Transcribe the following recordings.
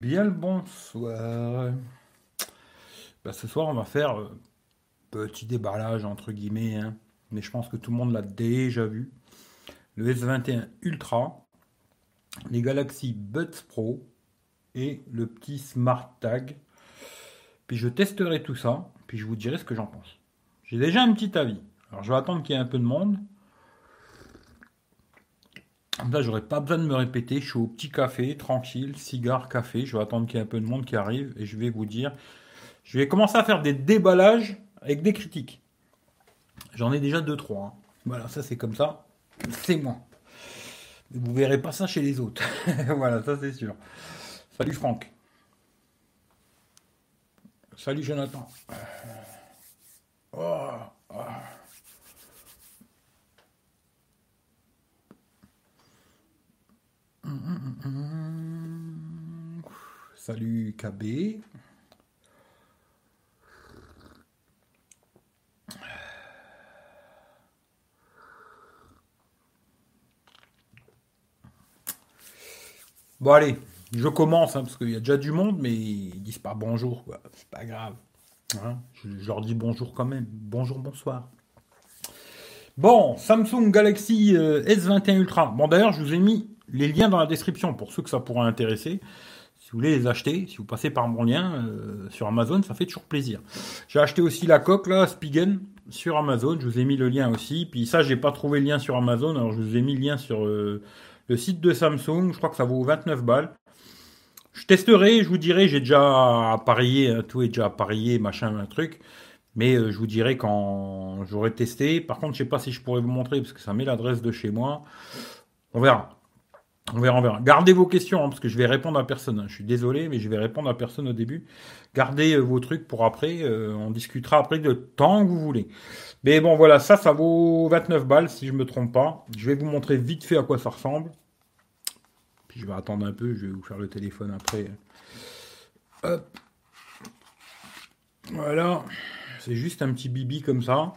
Bien le bonsoir. Bah, ce soir, on va faire euh, petit déballage entre guillemets, hein. mais je pense que tout le monde l'a déjà vu. Le S21 Ultra, les Galaxy Buds Pro et le petit Smart Tag. Puis je testerai tout ça, puis je vous dirai ce que j'en pense. J'ai déjà un petit avis. Alors je vais attendre qu'il y ait un peu de monde. Là, j'aurais pas besoin de me répéter. Je suis au petit café, tranquille, cigare, café. Je vais attendre qu'il y ait un peu de monde qui arrive et je vais vous dire. Je vais commencer à faire des déballages avec des critiques. J'en ai déjà deux, trois. Hein. Voilà, ça c'est comme ça. C'est moi. Vous verrez pas ça chez les autres. voilà, ça c'est sûr. Salut Franck. Salut Jonathan. Oh, oh. Salut KB. Bon allez, je commence hein, parce qu'il y a déjà du monde, mais ils disent pas bonjour. C'est pas grave. Hein. je, leur dis bonjour quand même. Bonjour, bonsoir. Bon, Samsung Galaxy euh, S21 Ultra. Bon d'ailleurs, je vous ai mis les liens dans la description pour ceux que ça pourrait intéresser. Si vous voulez les acheter, si vous passez par mon lien euh, sur Amazon, ça fait toujours plaisir. J'ai acheté aussi la coque là, Spigen, sur Amazon. Je vous ai mis le lien aussi. Puis ça, j'ai pas trouvé le lien sur Amazon, alors je vous ai mis le lien sur euh, le site de Samsung. Je crois que ça vaut 29 balles. Je testerai, je vous dirai. J'ai déjà appareillé, hein, tout est déjà appareillé, machin, un truc. Mais euh, je vous dirai quand j'aurai testé. Par contre, je sais pas si je pourrais vous montrer parce que ça met l'adresse de chez moi. On verra. On verra, on verra. Gardez vos questions, hein, parce que je vais répondre à personne. Hein. Je suis désolé, mais je vais répondre à personne au début. Gardez euh, vos trucs pour après. Euh, on discutera après de temps que vous voulez. Mais bon, voilà, ça, ça vaut 29 balles, si je me trompe pas. Je vais vous montrer vite fait à quoi ça ressemble. Puis je vais attendre un peu, je vais vous faire le téléphone après. Hop. Voilà. C'est juste un petit bibi comme ça.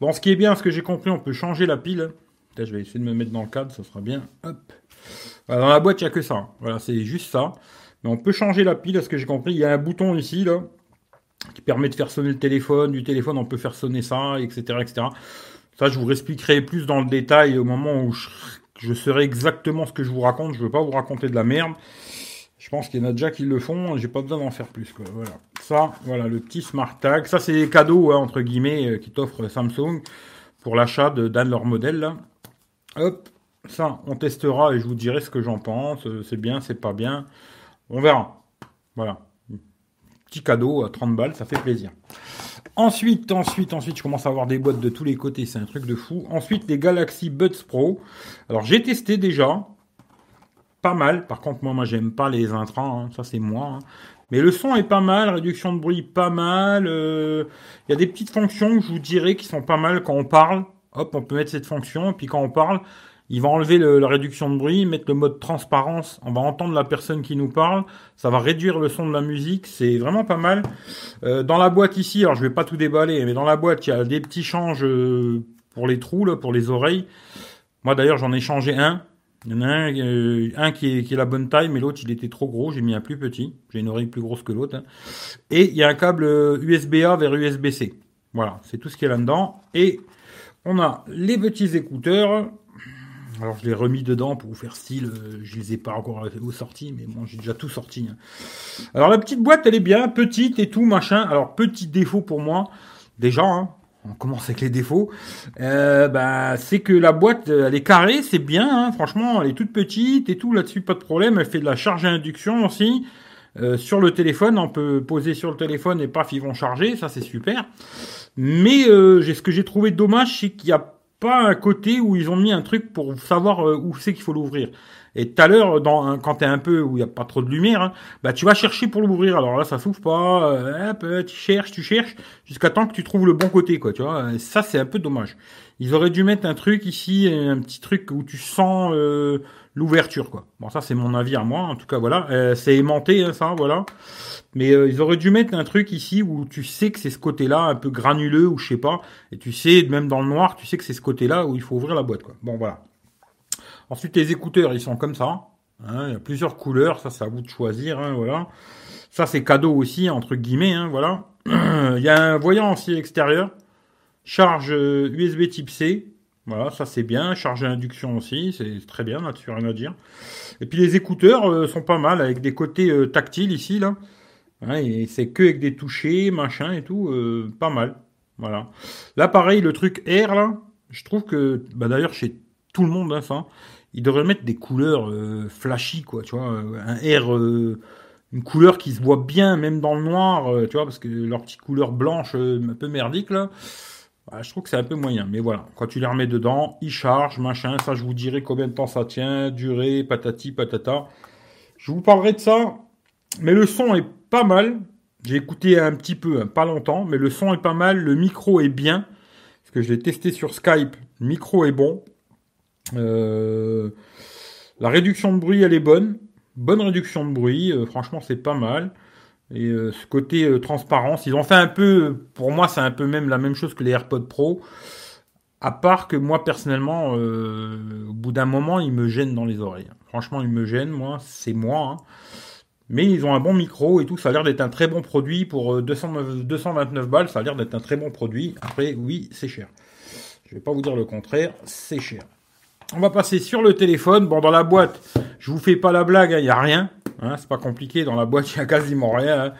Bon, ce qui est bien, ce que j'ai compris, on peut changer la pile. Je vais essayer de me mettre dans le cadre, ça sera bien. Hop dans la boîte, il n'y a que ça. Voilà, c'est juste ça. Mais on peut changer la pile, à ce que j'ai compris. Il y a un bouton ici, là, qui permet de faire sonner le téléphone. Du téléphone, on peut faire sonner ça, etc., etc. Ça, je vous expliquerai plus dans le détail au moment où je, saurai exactement ce que je vous raconte. Je ne veux pas vous raconter de la merde. Je pense qu'il y en a déjà qui le font. J'ai pas besoin d'en faire plus. Voilà. Ça, voilà, le petit smart tag. Ça, c'est des cadeaux, hein, entre guillemets, euh, qui t'offre Samsung pour l'achat d'un de leurs modèles. Hop, ça, on testera et je vous dirai ce que j'en pense. Euh, c'est bien, c'est pas bien. On verra. Voilà. Petit cadeau à 30 balles, ça fait plaisir. Ensuite, ensuite, ensuite, je commence à avoir des boîtes de tous les côtés, c'est un truc de fou. Ensuite, les Galaxy Buds Pro. Alors, j'ai testé déjà. Pas mal. Par contre, moi, moi, j'aime pas les intrants. Hein. Ça, c'est moi. Hein. Mais le son est pas mal, réduction de bruit pas mal. Euh, il y a des petites fonctions je vous dirais qui sont pas mal quand on parle. Hop, on peut mettre cette fonction. Et puis quand on parle, il va enlever la réduction de bruit, mettre le mode transparence. On va entendre la personne qui nous parle. Ça va réduire le son de la musique. C'est vraiment pas mal. Euh, dans la boîte ici, alors je vais pas tout déballer, mais dans la boîte, il y a des petits changes euh, pour les trous, là, pour les oreilles. Moi d'ailleurs, j'en ai changé un. Il y en a un, euh, un qui, est, qui, la bonne taille, mais l'autre il était trop gros. J'ai mis un plus petit. J'ai une oreille plus grosse que l'autre. Hein. Et il y a un câble USB-A vers USB-C. Voilà, c'est tout ce qu'il y a là-dedans. Et on a les petits écouteurs alors je l'ai remis dedans pour vous faire style, euh, je les ai pas encore sortis, mais bon j'ai déjà tout sorti. Hein. Alors la petite boîte elle est bien, petite et tout machin. Alors petit défaut pour moi, déjà, hein, on commence avec les défauts, euh, bah, c'est que la boîte elle est carrée, c'est bien, hein, franchement elle est toute petite et tout là-dessus pas de problème. Elle fait de la charge à induction aussi. Euh, sur le téléphone, on peut poser sur le téléphone et paf, ils vont charger, ça c'est super. Mais euh, ce que j'ai trouvé dommage, c'est qu'il y a pas un côté où ils ont mis un truc pour savoir euh, où c'est qu'il faut l'ouvrir. Et tout à l'heure, dans quand t'es un peu où il y a pas trop de lumière, hein, bah tu vas chercher pour l'ouvrir. Alors là, ça s'ouvre pas. Euh, hop, tu cherches, tu cherches, jusqu'à temps que tu trouves le bon côté, quoi. Tu vois. ça, c'est un peu dommage. Ils auraient dû mettre un truc ici, un petit truc où tu sens euh, l'ouverture, quoi. Bon, ça, c'est mon avis à moi. En tout cas, voilà. c'est aimanté, hein, ça, voilà. Mais euh, ils auraient dû mettre un truc ici où tu sais que c'est ce côté-là, un peu granuleux ou je sais pas. Et tu sais, même dans le noir, tu sais que c'est ce côté-là où il faut ouvrir la boîte. Quoi. Bon, voilà. Ensuite, les écouteurs, ils sont comme ça. Hein, il y a plusieurs couleurs, ça c'est à vous de choisir, hein, voilà. Ça c'est cadeau aussi, entre guillemets, voilà. il y a un voyant aussi extérieur, charge USB euh, type C, voilà, ça c'est bien, charge à induction aussi, c'est très bien, là-dessus rien à dire. Et puis les écouteurs euh, sont pas mal, avec des côtés euh, tactiles ici, là. et c'est que avec des touchés, machin et tout, pas mal. Voilà. Là pareil, le truc Air, là, je trouve que, bah d'ailleurs chez tout le monde, hein, ça, ils devraient mettre des couleurs euh, flashy, quoi, tu vois, un euh, une couleur qui se voit bien, même dans le noir, euh, tu vois, parce que leur petite couleur blanche un peu merdique, là, bah, je trouve que c'est un peu moyen. Mais voilà, quand tu les remets dedans, ils chargent, machin, ça je vous dirai combien de temps ça tient, durée, patati, patata. Je vous parlerai de ça, mais le son est pas mal. J'ai écouté un petit peu, hein, pas longtemps, mais le son est pas mal, le micro est bien, parce que je l'ai testé sur Skype, le micro est bon. Euh, la réduction de bruit, elle est bonne. Bonne réduction de bruit. Euh, franchement, c'est pas mal. Et euh, ce côté transparence, ils ont fait un peu, pour moi, c'est un peu même la même chose que les AirPods Pro. À part que moi, personnellement, au bout d'un moment, ils me gênent dans les oreilles. Franchement, ils me gênent, moi, c'est moi. Hein. Mais ils ont un bon micro et tout, ça a l'air d'être un très bon produit pour 229 balles, ça a l'air d'être un très bon produit. Après, oui, c'est cher. Je vais pas vous dire le contraire, c'est cher. On va passer sur le téléphone. Bon, dans la boîte, je vous fais pas la blague, il hein, n'y a rien. Hein, c'est pas compliqué. Dans la boîte, il y a quasiment rien. Hein.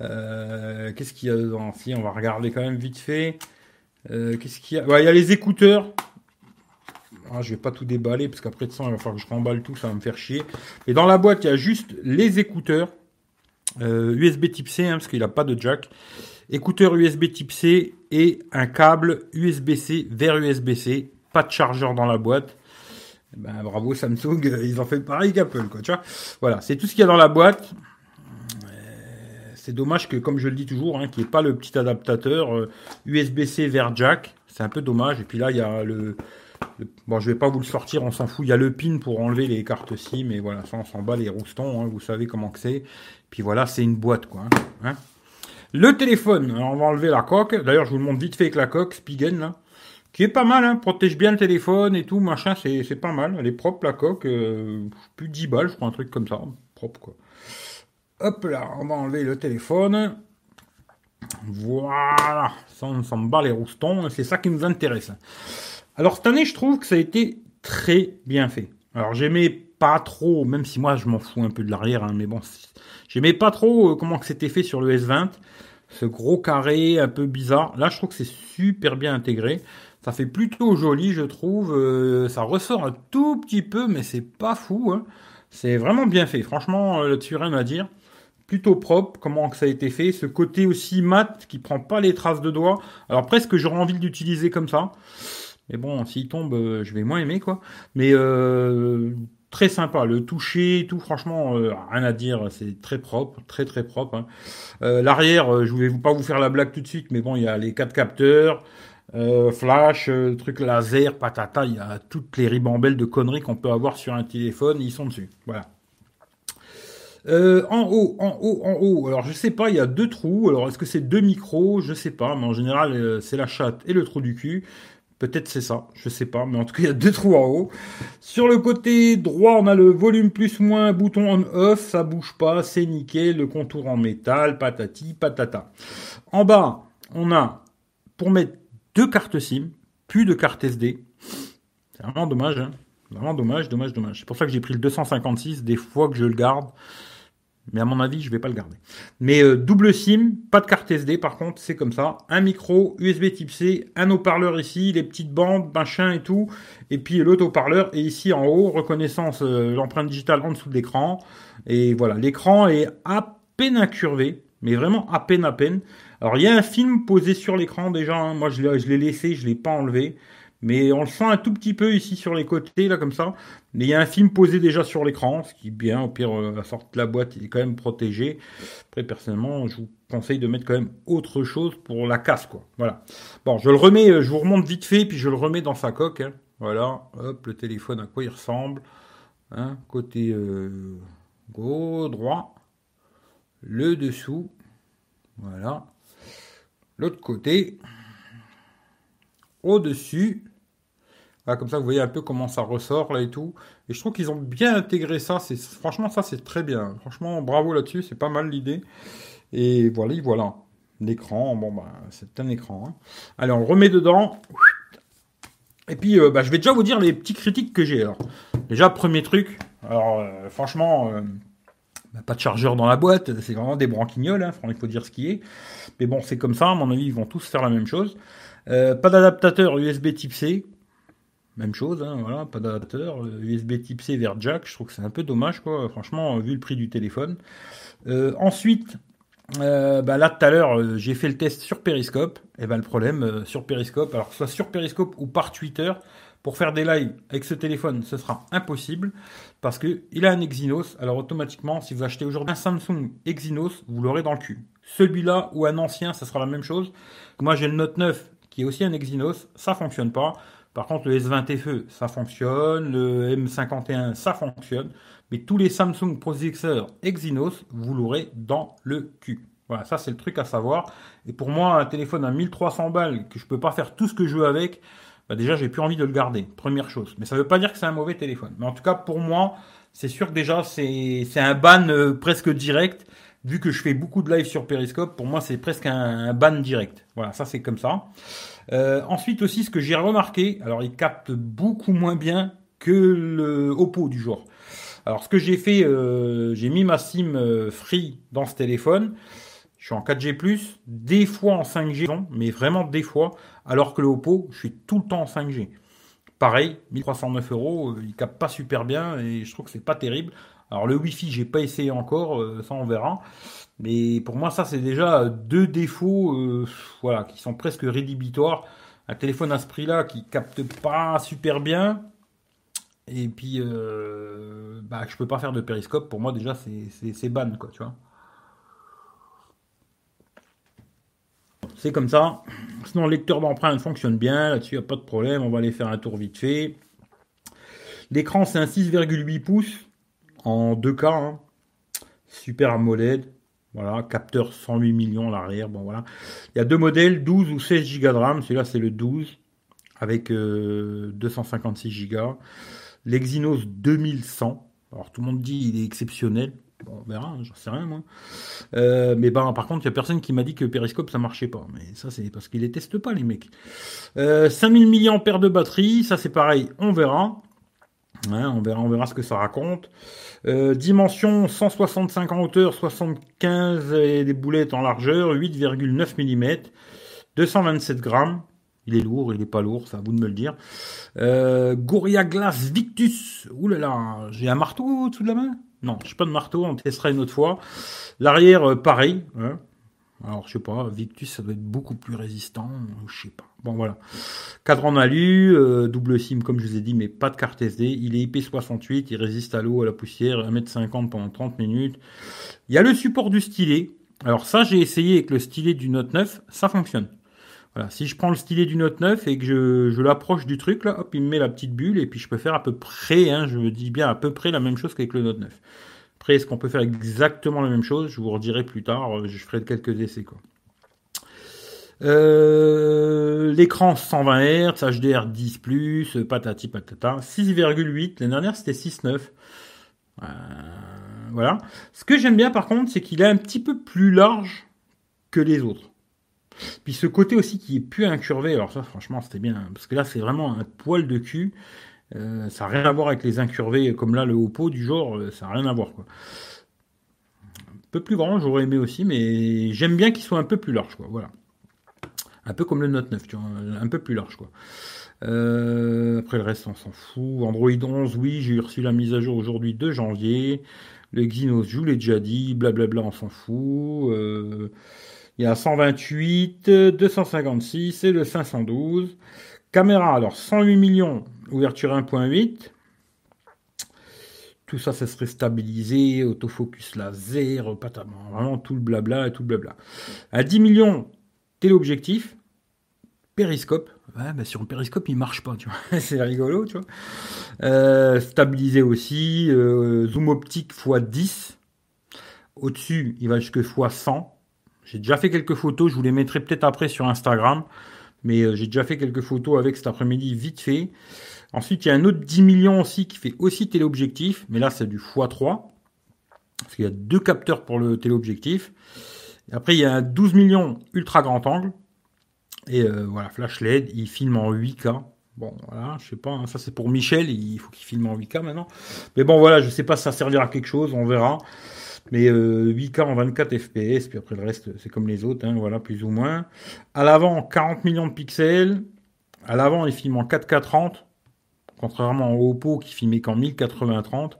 Euh, qu'est-ce qu'il y a dedans? Si, on va regarder quand même vite fait. Euh, qu'est-ce qu'il y a? Il y a les écouteurs. Ah, je vais pas tout déballer parce qu'après de ça, il va falloir que je remballe tout, ça va me faire chier. Et dans la boîte, il y a juste les écouteurs USB euh, Type C, parce qu'il n'a pas de jack. Écouteurs USB Type C et un câble USB-C vers USB-C. Pas de chargeur dans la boîte. Ben, bravo Samsung, ils ont fait pareil qu'Apple, quoi, tu. Voilà, c'est tout ce qu'il y a dans la boîte. Euh, c'est dommage que, comme je le dis toujours, hein, qu'il n'y ait pas le petit adaptateur USB-C euh, vers jack. C'est un peu dommage. Et puis là, il y a le, Bon, je vais pas vous le sortir, on s'en fout. Il y a le pin pour enlever les cartes SIM, mais voilà, ça, on s'en bat les roustons, hein, vous savez comment que c'est. Puis voilà, c'est une boîte, quoi. Hein. le téléphone, on va enlever la coque. D'ailleurs, je vous le montre vite fait avec la coque, Spigen, là qui est pas mal, hein, protège bien le téléphone et tout, machin, c'est, pas mal. Elle est propre, la coque, euh, plus 10 balles, je crois, un truc comme ça, propre, quoi. Hop là, on va enlever le téléphone. Voilà, ça, on s'en bat les roustons, c'est ça qui nous intéresse. Alors, cette année, je trouve que ça a été très bien fait. Alors, j'aimais pas trop, même si moi, je m'en fous un peu de l'arrière, hein, mais bon, j'aimais pas trop euh, comment que c'était fait sur le S20 ce gros carré un peu bizarre. Là, je trouve que c'est super bien intégré. Ça fait plutôt joli, je trouve. Euh, ça ressort un tout petit peu, mais c'est pas fou. Hein. C'est vraiment bien fait. Franchement, euh, là-dessus, rien à dire. Plutôt propre, comment que ça a été fait. Ce côté aussi mat qui prend pas les traces de doigts. Alors presque j'aurais envie d'utiliser comme ça. Mais bon, s'il tombe, euh, je vais moins aimer quoi. Mais très sympa. Le toucher, tout, franchement, rien à dire. C'est très propre, très très propre. Hein. L'arrière, je vais pas vous faire la blague tout de suite, mais bon, il y a les quatre capteurs. Euh, flash, euh, truc laser, patata, il y a toutes les ribambelles de conneries qu'on peut avoir sur un téléphone, ils sont dessus. Voilà. Euh, en haut, en haut, en haut. Alors je sais pas, il y a deux trous. Alors est-ce que c'est deux micros? Je sais pas, mais en général c'est la chatte et le trou du cul. Peut-être c'est ça, je sais pas, mais en tout cas il y a deux trous en haut. Sur le côté droit, on a le volume plus moins, bouton on off, ça bouge pas, c'est nickel, le contour en métal, patati, patata. En bas, on a pour mettre deux cartes SIM, plus de cartes SD. C'est vraiment dommage, hein. Vraiment dommage, dommage, dommage. C'est pour ça que j'ai pris le 256, des fois que je le garde. Mais à mon avis, je vais pas le garder. Mais euh, double SIM, pas de carte SD par contre, c'est comme ça. Un micro, USB type C, un haut-parleur ici, les petites bandes, machin et tout. Et puis l'autre haut-parleur. Et ici en haut, reconnaissance, euh, l'empreinte digitale en dessous de l'écran. Et voilà, l'écran est à peine incurvé, mais vraiment à peine à peine. Alors il y a un film posé sur l'écran déjà, hein. moi je l'ai laissé, je l'ai pas enlevé, mais on le sent un tout petit peu ici sur les côtés là comme ça. Mais il y a un film posé déjà sur l'écran, ce qui est bien. Au pire, euh, la sorte de la boîte est quand même protégée. Après personnellement, je vous conseille de mettre quand même autre chose pour la casse quoi. Voilà. Bon, je le remets, euh, je vous remonte vite fait, puis je le remets dans sa coque. Hein. Voilà, hop, le téléphone à quoi il ressemble. Hein, côté euh, gauche, droit, le dessous. Voilà. L'autre côté, au-dessus, comme ça, vous voyez un peu comment ça ressort là et tout. Et je trouve qu'ils ont bien intégré ça. C'est franchement ça, c'est très bien. Franchement, bravo là-dessus. C'est pas mal l'idée. Et voilà, voilà. L'écran, bon bah, c'est un écran. Hein. Allez, on remet dedans. Et puis, euh, bah, je vais déjà vous dire les petits critiques que j'ai. Alors, déjà, premier truc. Alors, euh, franchement, euh, pas de chargeur dans la boîte. C'est vraiment des branquignoles. Hein, il faut dire ce qui est. Mais bon, c'est comme ça. À mon avis, ils vont tous faire la même chose. pas d'adaptateur USB Type C. Même chose, hein, voilà, pas d'adaptateur. USB Type C vers jack. Je trouve que c'est un peu dommage, quoi. Franchement, vu le prix du téléphone. ensuite, euh, bah là tout à l'heure euh, j'ai fait le test sur Periscope et ben le problème euh, sur Periscope alors soit sur Periscope ou par Twitter pour faire des lives avec ce téléphone ce sera impossible parce que il a un Exynos. Alors automatiquement si vous achetez aujourd'hui un Samsung Exynos vous l'aurez dans le cul. Celui-là ou un ancien ça sera la même chose. Moi j'ai le Note 9 qui est aussi un Exynos. Ça fonctionne pas. Par contre le S20 FE ça fonctionne. Le M51 ça fonctionne. Mais tous les Samsung processeurs Exynos, vous l'aurez dans le cul. Voilà, ça c'est le truc à savoir. Et pour moi, un téléphone à 1300 balles, que je peux pas faire tout ce que je veux avec, bah déjà j'ai plus envie de le garder, première chose. Mais ça veut pas dire que c'est un mauvais téléphone. Mais en tout cas, pour moi, c'est sûr que déjà c'est un ban euh, presque direct. Vu que je fais beaucoup de live sur Periscope, pour moi c'est presque un, ban direct. Voilà, ça c'est comme ça. Euh, ensuite aussi, ce que j'ai remarqué, alors il capte beaucoup moins bien que le Oppo du jour. Alors ce que j'ai fait, euh, j'ai mis ma SIM euh, free dans ce téléphone. Je suis en 4G+, des fois en 5G, mais vraiment des fois, alors que le Oppo, je suis tout le temps en 5G. Pareil, 1309 euros, euh, il capte pas super bien et je trouve que c'est pas terrible. Alors le Wi-Fi, j'ai pas essayé encore, ça on verra. Mais pour moi, ça c'est déjà deux défauts, voilà, qui sont presque rédhibitoires. Un téléphone à ce prix-là qui capte pas super bien, et puis, euh, bah, je peux pas faire de périscope. Pour moi, déjà, c'est ban, quoi, tu vois. C'est comme ça. Sinon, le lecteur d'empreinte fonctionne bien. Là-dessus, il n'y a pas de problème. On va aller faire un tour vite fait. L'écran, c'est un 6,8 pouces en 2K. Hein. Super AMOLED. Voilà, capteur 108 millions à l'arrière. Bon, voilà. Il y a deux modèles, 12 ou 16 Go de RAM. Celui-là, c'est le 12 avec 256 euh, Go. L'Exynos 2100. Alors tout le monde dit il est exceptionnel. On verra, hein, j'en sais rien moi. Euh, mais ben, par contre, il n'y a personne qui m'a dit que Periscope ça marchait pas. Mais ça, c'est parce qu'ils les testent pas, les mecs. Euh, 5000 mAh de batterie, ça c'est pareil, on verra. on verra, on verra ce que ça raconte. Euh, dimension 165 en hauteur, 75 et des boulettes en largeur, 8,9 mm, 227 grammes. Il est lourd, il est pas lourd, c'est à vous de me le dire. Euh, Gorilla Glass Victus. Ouh là, j'ai un marteau au-dessous de la main? Non, j'ai pas de marteau, on testera une autre fois. L'arrière, euh, pareil. Hein. Alors, je sais pas, Victus, ça doit être beaucoup plus résistant, je sais pas. Bon, voilà. Cadre en alu, euh, double SIM, comme je vous ai dit, mais pas de carte SD. Il est IP68, il résiste à l'eau, à la poussière, 1m50 pendant 30 minutes. Il y a le support du stylet. Alors ça, j'ai essayé avec le stylet du Note 9, ça fonctionne. Voilà, si je prends le stylet du Note 9 et que je, l'approche du truc, là, hop, il me met la petite bulle et puis je peux faire à peu près, hein, je dis bien à peu près la même chose qu'avec le Note 9. Après, est-ce qu'on peut faire exactement la même chose? Je vous redirai plus tard, euh, je ferai quelques essais. quoi. Euh, l'écran 120 Hz, HDR 10+, patati patata, 6,8, l'année dernière c'était 6,9. Euh, voilà. Ce que j'aime bien par contre, c'est qu'il est un petit peu plus large que les autres. Puis ce côté aussi qui est plus incurvé, alors ça franchement c'était bien, parce que là c'est vraiment un poil de cul. Euh, ça n'a rien à voir avec les incurvés comme là le Oppo du genre, euh, ça n'a rien à voir quoi. Un peu plus grand, j'aurais aimé aussi, mais j'aime bien qu'il soit un peu plus large quoi. Voilà. Un peu comme le Note 9, tu vois, un peu plus large quoi. Euh, après le reste on s'en fout. Android 11, oui, j'ai reçu la mise à jour aujourd'hui 2 janvier. Le Exynos, je vous l'ai déjà dit, blablabla, on s'en fout. Il y a 128, 256 et le 512. Caméra, alors 108 millions, ouverture 1.8. Tout ça, ça serait stabilisé, autofocus laser, vraiment tout le blabla et tout le blabla. À 10 millions, téléobjectif, périscope. Ouais, bah sur le périscope, il marche pas, tu vois. c'est rigolo, tu vois. Euh, stabilisé aussi, euh, zoom optique x10. Au-dessus, il va jusque x100. J'ai déjà fait quelques photos, je vous les mettrai peut-être après sur Instagram. Mais euh, j'ai déjà fait quelques photos avec cet après-midi vite fait. Ensuite, il y a un autre 10 millions aussi qui fait aussi téléobjectif, mais là c'est du x3. Parce qu'il y a deux capteurs pour le téléobjectif. après, il y a un 12 millions ultra grand angle. Et euh, voilà, flash LED, il filme en 8K. Bon, voilà, je sais pas, hein, ça c'est pour Michel, il faut qu'il filme en 8K maintenant. Mais bon, voilà, je sais pas si ça servira à quelque chose, on verra. Mais 8K euh, en 24 FPS, puis après le reste, c'est comme les autres, hein, voilà, plus ou moins. À l'avant, 40 millions de pixels. À l'avant, il filme en 4K 30, contrairement au Oppo qui filmait qu'en 1080-30.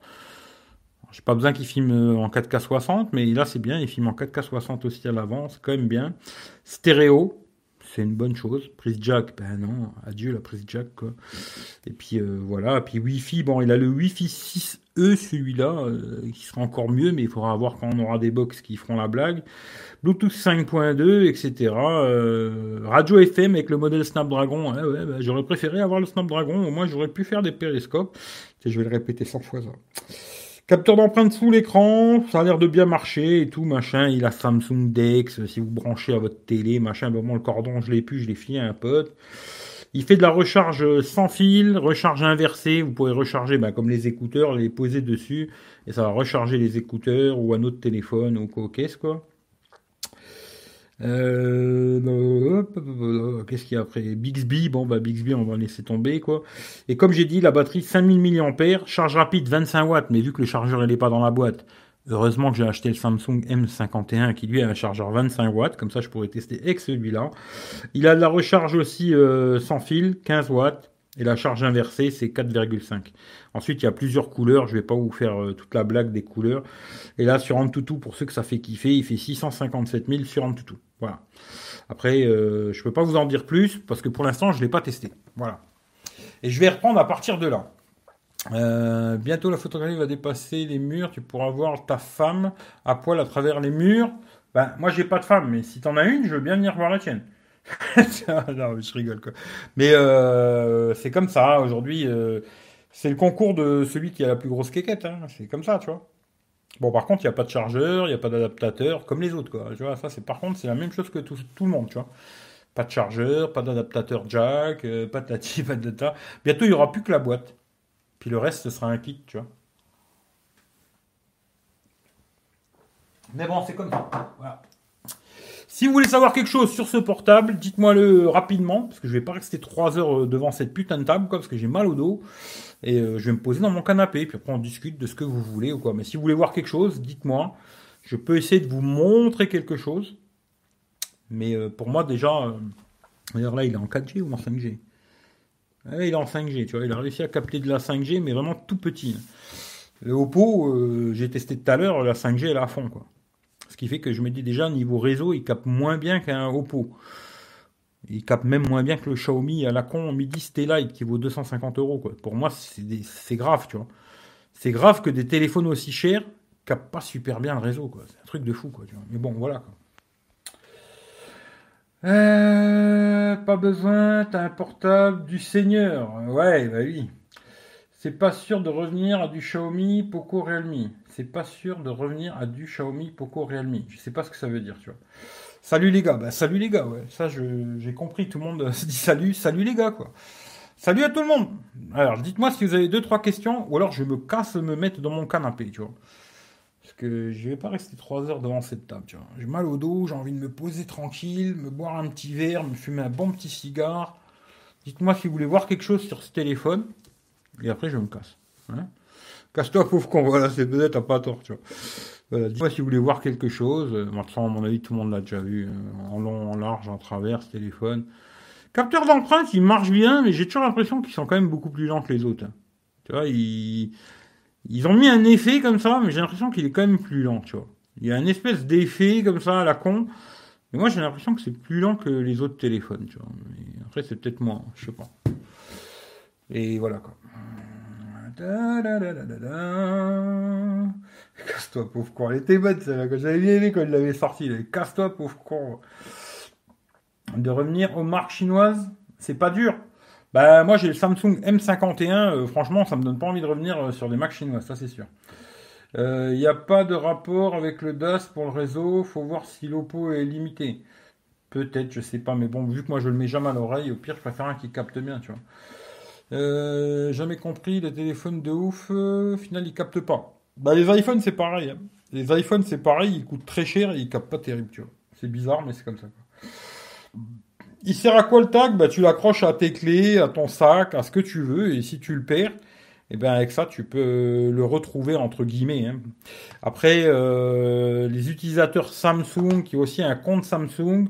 J'ai pas besoin qu'il filme euh, en 4K 60, mais là c'est bien, il filme en 4K 60 aussi à l'avant, c'est quand même bien. Stéréo, c'est une bonne chose. Prise jack, ben non, adieu la prise jack quoi. Et puis euh, voilà, puis Wi-Fi, bon, il a le Wi-Fi 6E celui-là, euh, qui sera encore mieux, mais il faudra voir quand on aura des box qui feront la blague. Bluetooth 5.2, etc. Euh, radio FM avec le modèle Snapdragon. ouais, bah, j'aurais préféré avoir le Snapdragon, au moins j'aurais pu faire des périscopes. je vais le répéter 100 fois. Capteur d'empreinte sous l'écran, ça a l'air de bien marcher et tout, machin. Il a Samsung Dex, si vous branchez à votre télé, machin. Bon, le cordon, je l'ai plus, je l'ai filé à un pote. Il fait de la recharge sans fil, recharge inversée. Vous pouvez recharger, bah, comme les écouteurs, les poser dessus et ça va recharger les écouteurs ou un autre téléphone ou quoi, qu'est-ce quoi. Euh, Qu'est-ce qu'il y a après? Bixby, bon bah Bixby on va laisser tomber quoi. Et comme j'ai dit, la batterie 5000 mAh, charge rapide 25 watts, mais vu que le chargeur il est pas dans la boîte, heureusement que j'ai acheté le Samsung M51 qui lui a un chargeur 25 watts, comme ça je pourrais tester avec celui-là. Il a de la recharge aussi euh, sans fil, 15 watts. Et la charge inversée, c'est 4,5. Ensuite, il y a plusieurs couleurs. Je vais pas vous faire euh, toute la blague des couleurs. Et là, sur Antutu, pour ceux que ça fait kiffer, il fait 657 000 sur Antutu. Voilà. Après, euh, je peux pas vous en dire plus parce que pour l'instant, je l'ai pas testé. Voilà. Et je vais reprendre à partir de là. Euh, bientôt, la photographie va dépasser les murs. Tu pourras voir ta femme à poil à travers les murs. Ben, moi, j'ai pas de femme, mais si tu en as une, je veux bien venir voir la tienne. non, je rigole quoi. Mais euh, c'est comme ça aujourd'hui. Euh, c'est le concours de celui qui a la plus grosse quéquette. Hein. C'est comme ça, tu vois. Bon, par contre, il n'y a pas de chargeur, il n'y a pas d'adaptateur, comme les autres, quoi. Tu vois, ça, c'est par contre, c'est la même chose que tout, tout, le monde, tu vois. Pas de chargeur, pas d'adaptateur jack, euh, pas de. Bientôt, il n'y aura plus que la boîte. Puis le reste, ce sera un kit, tu vois. Mais bon, c'est comme ça. Voilà. Si vous voulez savoir quelque chose sur ce portable, dites-moi le rapidement, parce que je vais pas rester 3 heures euh, devant cette putain de table, parce que j'ai mal au dos. Et euh, je vais me poser dans mon canapé, puis après on discute de ce que vous voulez ou quoi. Mais si vous voulez voir quelque chose, dites-moi. Je peux essayer de vous montrer quelque chose. Mais euh, pour moi déjà, d'ailleurs là il est en 4G ou en 5G Il est en 5G, tu vois, il a réussi à capter de la 5G, mais vraiment tout petit. Le Oppo, j'ai testé tout à l'heure, la 5G elle est à fond, quoi. Ce qui fait que je me dis déjà, niveau réseau, il capte moins bien qu'un Oppo. Il capte même moins bien que le Xiaomi à la con Midi Stellite qui vaut 250 euros. Pour moi, c'est grave, tu vois. C'est grave que des téléphones aussi chers captent pas super bien le réseau. C'est un truc de fou, quoi. Mais bon, voilà. Euh, pas besoin, t'as un portable du Seigneur. Ouais, bah oui. C'est pas sûr de revenir à du Xiaomi, Poco, Realme c'est pas sûr de revenir à du Xiaomi Poco Realme. Je sais pas ce que ça veut dire, tu vois. Salut les gars, bah salut les gars, ouais. Ça, j'ai compris, tout le monde se dit salut, salut les gars, quoi. Salut à tout le monde. Alors, dites-moi si vous avez deux, trois questions, ou alors je me casse me mettre dans mon canapé, tu vois. Parce que je vais pas rester trois heures devant cette table, tu vois. J'ai mal au dos, j'ai envie de me poser tranquille, me boire un petit verre, me fumer un bon petit cigare. Dites-moi si vous voulez voir quelque chose sur ce téléphone, et après je me casse. Hein Casse-toi, pauvre con. Voilà, c'est peut-être, pas tort, tu vois. Voilà, dis-moi si vous voulez voir quelque chose. Maintenant, à mon avis, tout le monde l'a déjà vu. Euh, en long, en large, en travers, téléphone. Capteur d'empreinte, il marche bien, mais j'ai toujours l'impression qu'ils sont quand même beaucoup plus lents que les autres. Hein. Tu vois, ils, ils ont mis un effet comme ça, mais j'ai l'impression qu'il est quand même plus lent, tu vois. Il y a une espèce d'effet comme ça à la con. Mais moi, j'ai l'impression que c'est plus lent que les autres téléphones, tu vois. Mais après, c'est peut-être moi, je sais pas. Et voilà, quoi. Casse-toi, pauvre con. Elle était bonne, celle-là. J'avais bien aimé quand il l'avait sorti. Casse-toi, pauvre con. De revenir aux marques chinoises, c'est pas dur. Bah, moi, j'ai le Samsung M51. Euh, franchement, ça me donne pas envie de revenir euh, sur des marques chinoises, ça, c'est sûr. Il euh, n'y a pas de rapport avec le DAS pour le réseau. Faut voir si l'Oppo est limité. Peut-être, je sais pas, mais bon, vu que moi je le mets jamais à l'oreille, au pire, je préfère un qui capte bien, tu vois. Euh, jamais compris, les téléphones de ouf, euh, au final, ils captent pas. Bah, les iPhones, c'est pareil. hein. Les iPhones, c'est pareil, ils coûtent très cher et ils captent pas terrible, tu vois. C'est bizarre, mais c'est comme ça. quoi. Il sert à quoi le tag? Bah, tu l'accroches à tes clés, à ton sac, à ce que tu veux, et si tu le perds, et ben avec ça, tu peux le retrouver entre guillemets. hein. Après, euh, les utilisateurs Samsung qui ont aussi un compte Samsung,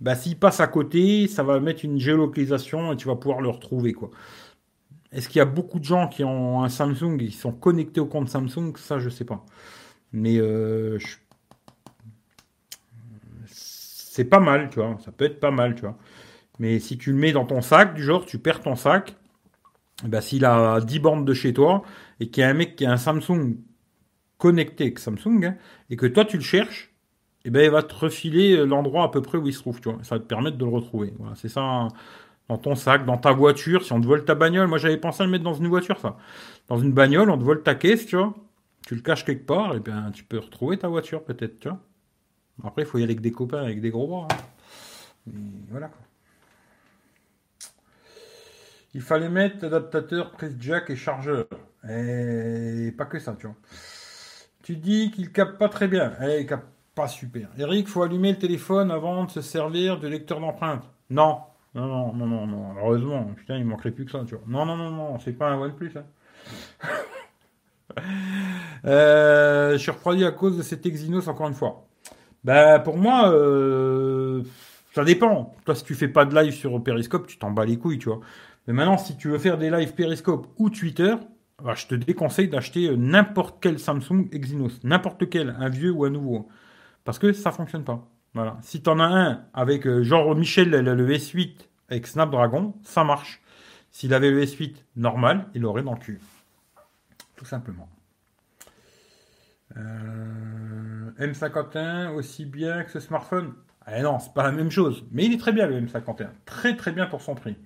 bah, s'ils passent à côté, ça va mettre une géolocalisation et tu vas pouvoir le retrouver, quoi. Est-ce qu'il y a beaucoup de gens qui ont un Samsung et qui sont connectés au compte Samsung? Ça, je sais pas. Mais euh, c'est pas mal, tu vois. Ça peut être pas mal, tu vois. Mais si tu le mets dans ton sac, du genre, tu perds ton sac, ben, s'il a 10 bornes de chez toi et qu'il y a un mec qui a un Samsung connecté avec Samsung hein, et que toi tu le cherches, eh ben, il va te refiler l'endroit à peu près où il se trouve, tu vois. Ça va te permettre de le retrouver. Voilà, c'est ça dans ton sac, dans ta voiture, si on te vole ta bagnole. Moi, j'avais pensé à le mettre dans une voiture, ça. Dans une bagnole, on te vole ta caisse, tu vois. Tu le caches quelque part, et bien tu peux retrouver ta voiture, peut-être, tu vois. Après, il faut y aller avec des copains, avec des gros bras. hein. Mais voilà. Il fallait mettre adaptateur, prise jack et chargeur. Et pas que ça, tu vois. Tu dis qu'il capte pas très bien. Eh, il capte pas super. Eric, faut allumer le téléphone avant de se servir de lecteur d'empreinte. Non. Non, non, non, non, non. Heureusement. Putain, il manquerait plus que ça, tu vois. Non, non, non, non. C'est pas un OnePlus, hein. Euh, je suis refroidi à cause de cet Exynos encore une fois. Bah pour moi, euh, ça dépend. Toi, si tu fais pas de live sur Periscope, tu t'en bats les couilles, tu vois. Mais maintenant, si tu veux faire des lives Periscope ou Twitter, bah, je te déconseille d'acheter euh, n'importe quel Samsung Exynos, n'importe quel, un vieux ou un nouveau, parce que ça fonctionne pas. Voilà. Si t'en as un avec euh, genre Michel, le S8 avec Snapdragon, ça marche. S'il avait le S8 normal, il l'aurait dans le cul. Tout simplement. Euh, M51 aussi bien que ce smartphone Ah non, c'est pas la même chose. Mais il est très bien le M51. Très très bien pour son prix.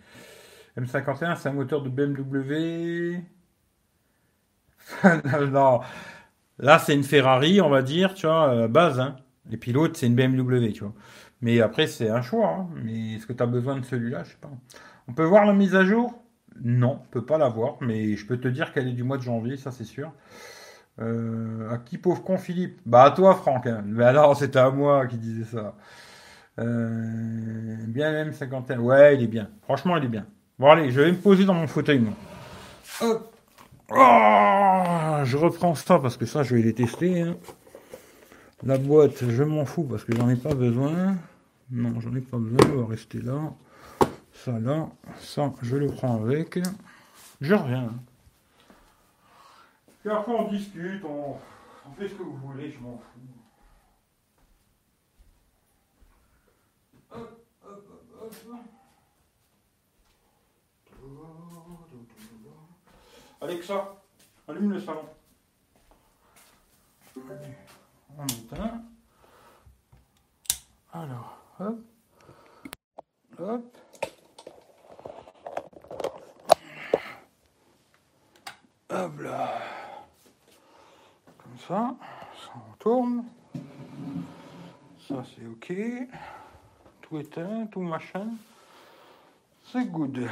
M51, c'est un moteur de BMW. non. Là, c'est une Ferrari, on va dire, tu vois, base. Hein. Et puis l'autre, c'est une BMW, tu vois. Mais après, c'est un choix. hein. Mais est-ce que tu as besoin de celui-là? Je sais pas. On peut voir la mise à jour? Non, on peut pas la voir. Mais je peux te dire qu'elle est du mois de janvier, ça c'est sûr. Euh, à qui pauvre con Philippe? Bah à toi Franck. hein. Mais alors c'était à moi qui disais ça. Euh, bien même 51. Ouais, il est bien. Franchement, il est bien. Bon allez, je vais me poser dans mon fauteuil. Oh, je reprends ça parce que ça, je vais les tester. hein. La boîte, je m'en fous parce que j'en ai pas besoin. Non, j'en ai pas besoin. On va rester là. Ça là. Ça, je le prends avec. Je reviens. Puis après, on discute, on, on fait ce que vous voulez, je m'en fous. Alexa, allume le salon. On éteint. Alors, hop. Hop. Hop là. Comme ça. Ça on tourne. Ça c'est ok. Tout éteint, tout machin. C'est good.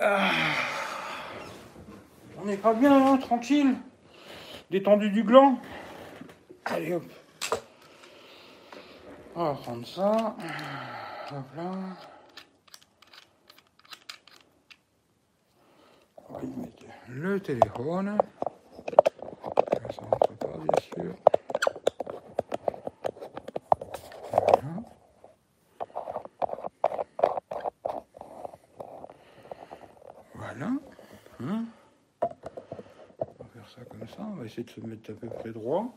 Ah. Pas bien, hein, tranquille. Détendu du gland. Allez hop. On va prendre ça. Hop là. On va y mettre le téléphone. Ça rentre pas, bien sûr. Voilà. Voilà. Hein on va faire ça comme ça. On va de se mettre à peu près droit.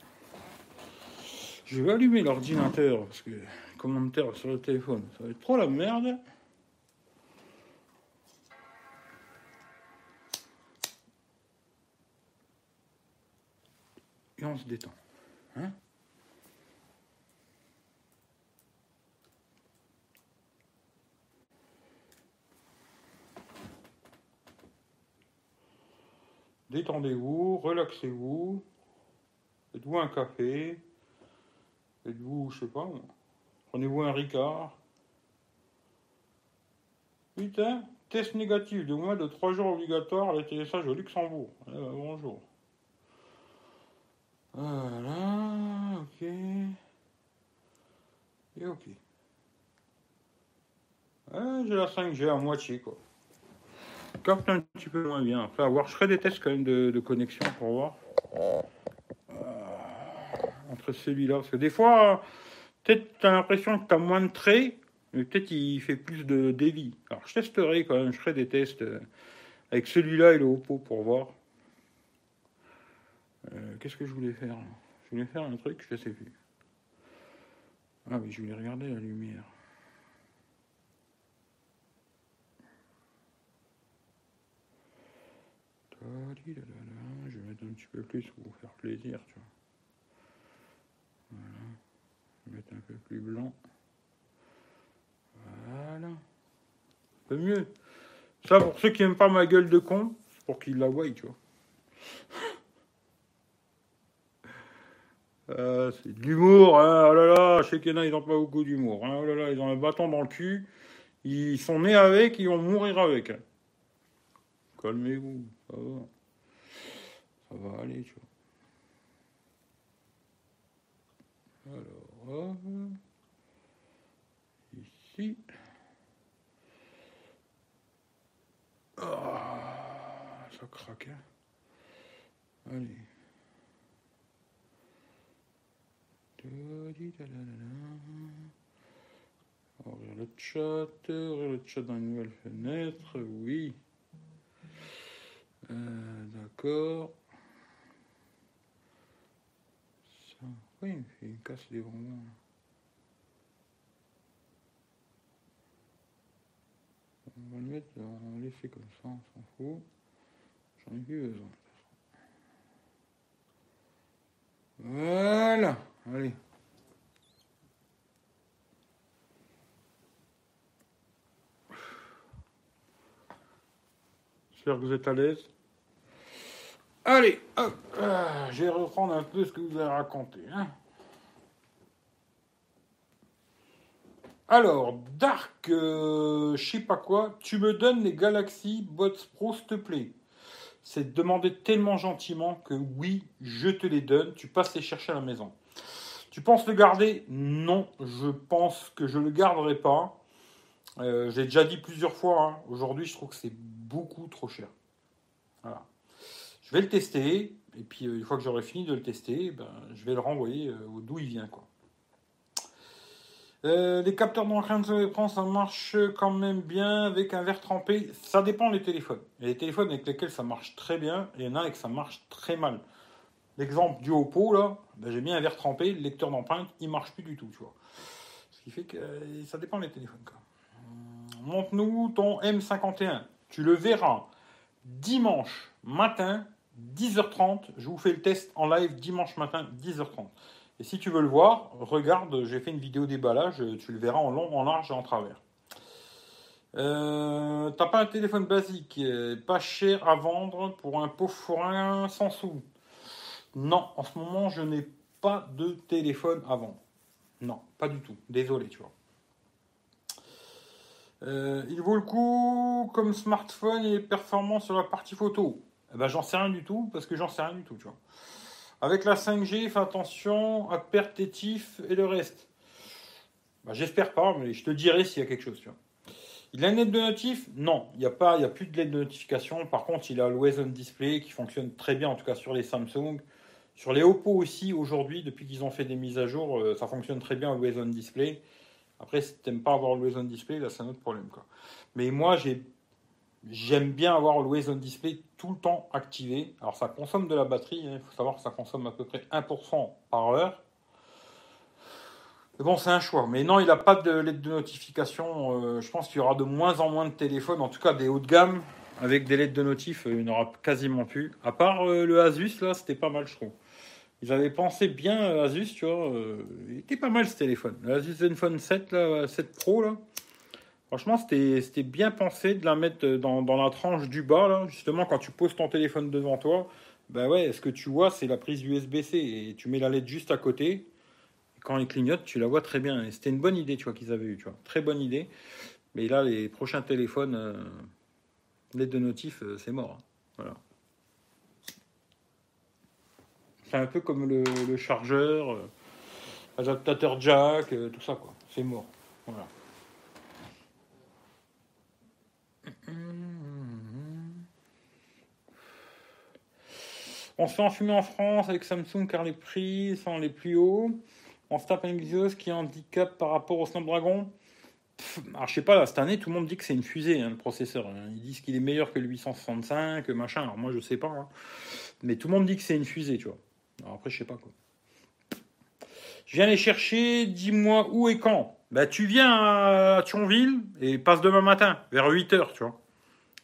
Je vais allumer l'ordinateur parce que commentaire sur le téléphone, ça va être trop la merde. Et on se détend. Détendez-vous, relaxez-vous. Faites-vous un café. Faites-vous, je sais pas, prenez-vous un Ricard. Putain, test négatif de moins de 3 jours obligatoire à l'atterrissage au Luxembourg. Ben, bonjour. Voilà, ok. Et ok. J'ai la 5G à moitié, quoi. Capte un petit peu moins bien. Enfin, voir, je ferai des tests quand même de, connexion pour voir. Euh, entre celui-là. Parce que des fois, peut-être tu as l'impression que tu as moins de traits, mais peut-être il fait plus de débit. Alors je testerai quand même, je ferai des tests euh, avec celui-là et le Oppo pour voir. Euh, qu'est-ce que je voulais faire Je voulais faire un truc, je sais plus. Ah oui, je voulais regarder la lumière. Je vais mettre un petit peu plus pour vous faire plaisir, tu vois. Voilà. Je vais mettre un peu plus blanc. Voilà. Un peu mieux. Ça, pour ceux qui n'aiment pas ma gueule de con, c'est pour qu'ils la voient, tu vois. Euh, c'est de l'humour, hein. oh là là, chez Kena, ils n'ont pas beaucoup d'humour. Hein. Oh là là, ils ont un bâton dans le cul. Ils sont nés avec, ils vont mourir avec. Hein. Calmez-vous, ça va. Ça va aller, tu vois. Alors, ici. Ah, ça craque. Hein. Allez. Ouvrir le chat, ouvrir le chat dans une nouvelle fenêtre, oui. Euh, d'accord. Oui, il casse les bonbons. On va le mettre, on va laisser comme ça, on s'en fout. J'en ai plus besoin. Voilà, allez. J'espère que vous êtes à l'aise. Allez, hop, ah, je vais reprendre un peu ce que vous avez raconté. Hein. Alors, Dark, euh, je sais pas quoi, tu me donnes les Galaxy Bots Pro, s'il te plaît. C'est demandé tellement gentiment que oui, je te les donne, tu passes les chercher à la maison. Tu penses le garder? Non, je pense que je ne le garderai pas. Euh, j'ai déjà dit plusieurs fois, hein. aujourd'hui je trouve que c'est beaucoup trop cher. Voilà. Je vais le tester, et puis euh, une fois que j'aurai fini de le tester, ben, je vais le renvoyer euh, d'où il vient. Quoi. Euh, les capteurs d'empreinte sur l'écran, ça marche quand même bien avec un verre trempé. Ça dépend des téléphones. Il y a des téléphones avec lesquels ça marche très bien, et il y en a avec ça marche très mal. L'exemple du Oppo, là, ben, j'ai mis un verre trempé, le lecteur d'empreinte, il marche plus du tout, tu vois. Ce qui fait que ça dépend des téléphones. Montre-nous ton M51. Tu le verras dimanche matin 10h30, je vous fais le test en live dimanche matin, 10h30. Et si tu veux le voir, regarde, j'ai fait une vidéo déballage, tu le verras en long, en large et en travers. Euh, T'as pas un téléphone basique, pas cher à vendre pour un pauvre forain sans sous Non, en ce moment, je n'ai pas de téléphone à vendre. Non, pas du tout. Désolé, tu vois. Euh, il vaut le coup comme smartphone et performant sur la partie photo. Eh ben, j'en sais rien du tout, parce que j'en sais rien du tout, tu vois. Avec la 5G, fais attention à perte et le reste. Ben, j'espère pas, mais je te dirai s'il y a quelque chose, tu vois. Il a une aide de notif? Non, il n'y a pas, il y a plus de LED de notification. Par contre, il a l'Always On Display qui fonctionne très bien, en tout cas sur les Samsung. Sur les Oppo aussi, aujourd'hui, depuis qu'ils ont fait des mises à jour, euh, ça fonctionne très bien, Always On Display. Après, si tu n'aimes pas avoir Always On Display, là, c'est un autre problème. Quoi. Mais moi, j'ai J'aime bien avoir Always On Display tout le temps activé. Alors ça consomme de la batterie, hein. il faut savoir que ça consomme à peu près 1% par heure. Mais bon, c'est un choix. Mais non, il n'a pas de LED de notification. Euh, je pense qu'il y aura de moins en moins de téléphones, en tout cas des hauts de gamme, avec des LED de notif, euh, il aura quasiment plus. À part euh, le Asus, là, c'était pas mal, je trouve. Ils avaient pensé bien Asus, tu vois. il était pas mal ce téléphone. Le Asus Zenfone 7, là, 7 Pro, là. Franchement, c'était bien pensé de la mettre dans, la tranche du bas, là, justement, quand tu poses ton téléphone devant toi. Ben ouais, ce que tu vois, c'est la prise USB-C et tu mets la LED juste à côté. Quand il clignote, tu la vois très bien. Et c'était une bonne idée, tu vois, qu'ils avaient eu. Très bonne idée. Mais là, les prochains téléphones, euh, LED de notif, euh, c'est mort. Hein. Voilà. C'est un peu comme le, chargeur, euh, adaptateur jack, tout ça, quoi. C'est mort. Voilà. On se fait enfumer en France avec Samsung car les prix sont les plus hauts. On se tape un Exynos qui est handicap par rapport au Snapdragon. alors je sais pas, là, cette année, tout le monde dit que c'est une fusée, hein, le processeur. Hein. Ils disent qu'il est meilleur que le 865, machin. Alors moi, je sais pas. Hein. Mais tout le monde dit que c'est une fusée, tu vois. Après, je sais pas quoi. Je viens les chercher, dis-moi où et quand. Bah, tu viens à Thionville et passe demain matin, vers 8h, tu vois.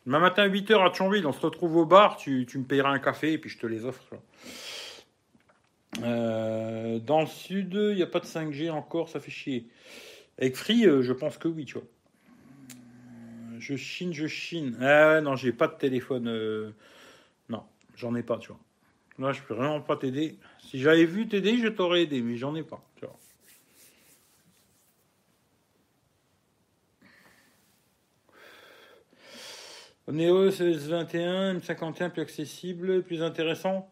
Demain matin, à 8h à Thionville, on se retrouve au bar, tu, me payeras un café et puis je te les offre. Euh, dans le sud, il n'y a pas de 5G encore, ça fait chier. Avec Free, euh, je pense que oui, tu vois. Je chine, je chine. Ah non, j'ai pas de téléphone. Euh, non, j'en ai pas, tu vois. Là, je peux vraiment pas t'aider. Si j'avais vu t'aider, je t'aurais aidé, mais j'en ai pas. Neo S21, M51 plus accessible, plus intéressant.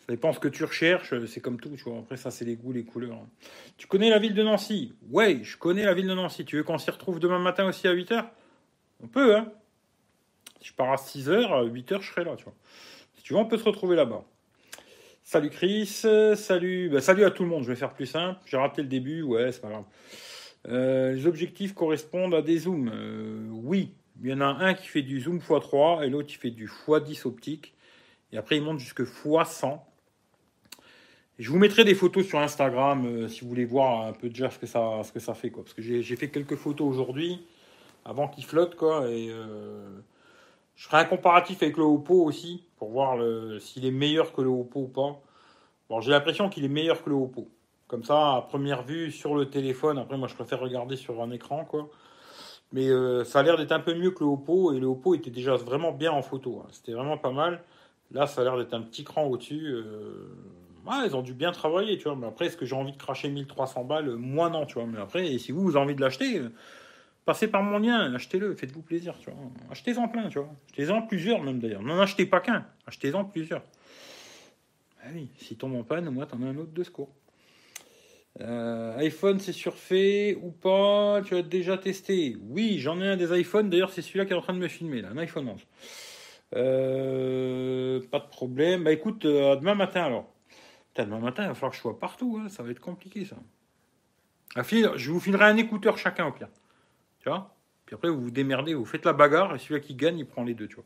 Ça dépend ce que tu recherches, c'est comme tout, tu vois. Après, ça, c'est les goûts, les couleurs. Tu connais la ville de Nancy? Ouais, je connais la ville de Nancy. Tu veux qu'on s'y retrouve demain matin aussi à 8h On peut, hein Si je pars à 6h, à 8h, je serai là, tu vois. Si tu veux, on peut se retrouver là-bas. Salut Chris, salut, bah, salut à tout le monde, je vais faire plus simple. J'ai raté le début, ouais, c'est pas grave. Euh, les objectifs correspondent à des zooms. Euh, oui, il y en a un qui fait du zoom x3 et l'autre qui fait du x10 optique. Et après, il monte jusque x100. je vous mettrai des photos sur Instagram euh, si vous voulez voir un peu déjà ce que ça, fait. Parce que j'ai fait quelques photos aujourd'hui avant qu'il flotte. Quoi, euh, je ferai un comparatif avec le Oppo aussi pour voir s'il est meilleur que le Oppo ou pas. J'ai l'impression qu'il est meilleur que le Oppo. Comme ça, à première vue, sur le téléphone. Après, moi, je préfère regarder sur un écran. Mais euh, ça a l'air d'être un peu mieux que le Oppo, et le Oppo était déjà vraiment bien en photo. Hein. C'était vraiment pas mal. Là, ça a l'air d'être un petit cran au-dessus. Euh... ils ont dû bien travailler, tu vois. Mais après, est-ce que j'ai envie de cracher 1300 balles Moi, non, tu vois. Mais après, si vous, vous avez envie de l'acheter, euh, passez par mon lien, achetez-le, faites-vous plaisir, tu vois. Achetez-en plein, tu vois. Achetez-en plusieurs, même d'ailleurs. N'en achetez pas qu'un, achetez-en plusieurs. Ah oui, si tombe en panne, moi, t'en as un autre de secours. Euh, iPhone, c'est surfait ou pas? Tu as déjà testé? Oui, j'en ai un des iPhones. D'ailleurs, c'est celui-là qui est en train de me filmer, là, un iPhone 11. Euh, pas de problème. Bah écoute, euh, demain matin alors. demain matin, il va falloir que je sois partout. Hein. Ça va être compliqué, ça. je vous filerai un écouteur chacun, au pire. Tu vois? Puis après, vous vous démerdez, vous faites la bagarre, et celui-là qui gagne, il prend les deux, tu vois.